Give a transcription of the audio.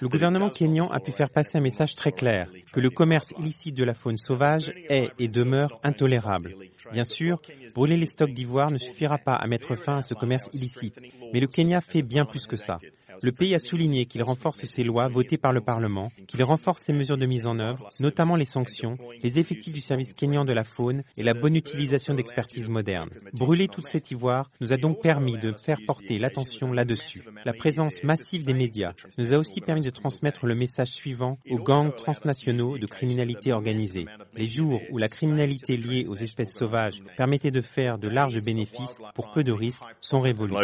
Le gouvernement kényan a pu faire passer un message très clair, que le commerce illicite de la faune sauvage est et demeure intolérable. Bien sûr, brûler les stocks d'ivoire ne suffira pas à mettre fin à ce commerce illicite, mais le Kenya fait bien plus que ça. Le pays a souligné qu'il renforce ses lois votées par le Parlement, qu'il renforce ses mesures de mise en œuvre, notamment les sanctions, les effectifs du service kényan de la faune et la bonne utilisation d'expertise moderne. Brûler toute cette ivoire nous a donc permis de faire porter l'attention là-dessus. La présence massive des médias nous a aussi permis de transmettre le message suivant aux gangs transnationaux de criminalité organisée. Les jours où la criminalité liée aux espèces sauvages permettait de faire de larges bénéfices pour peu de risques sont révolus.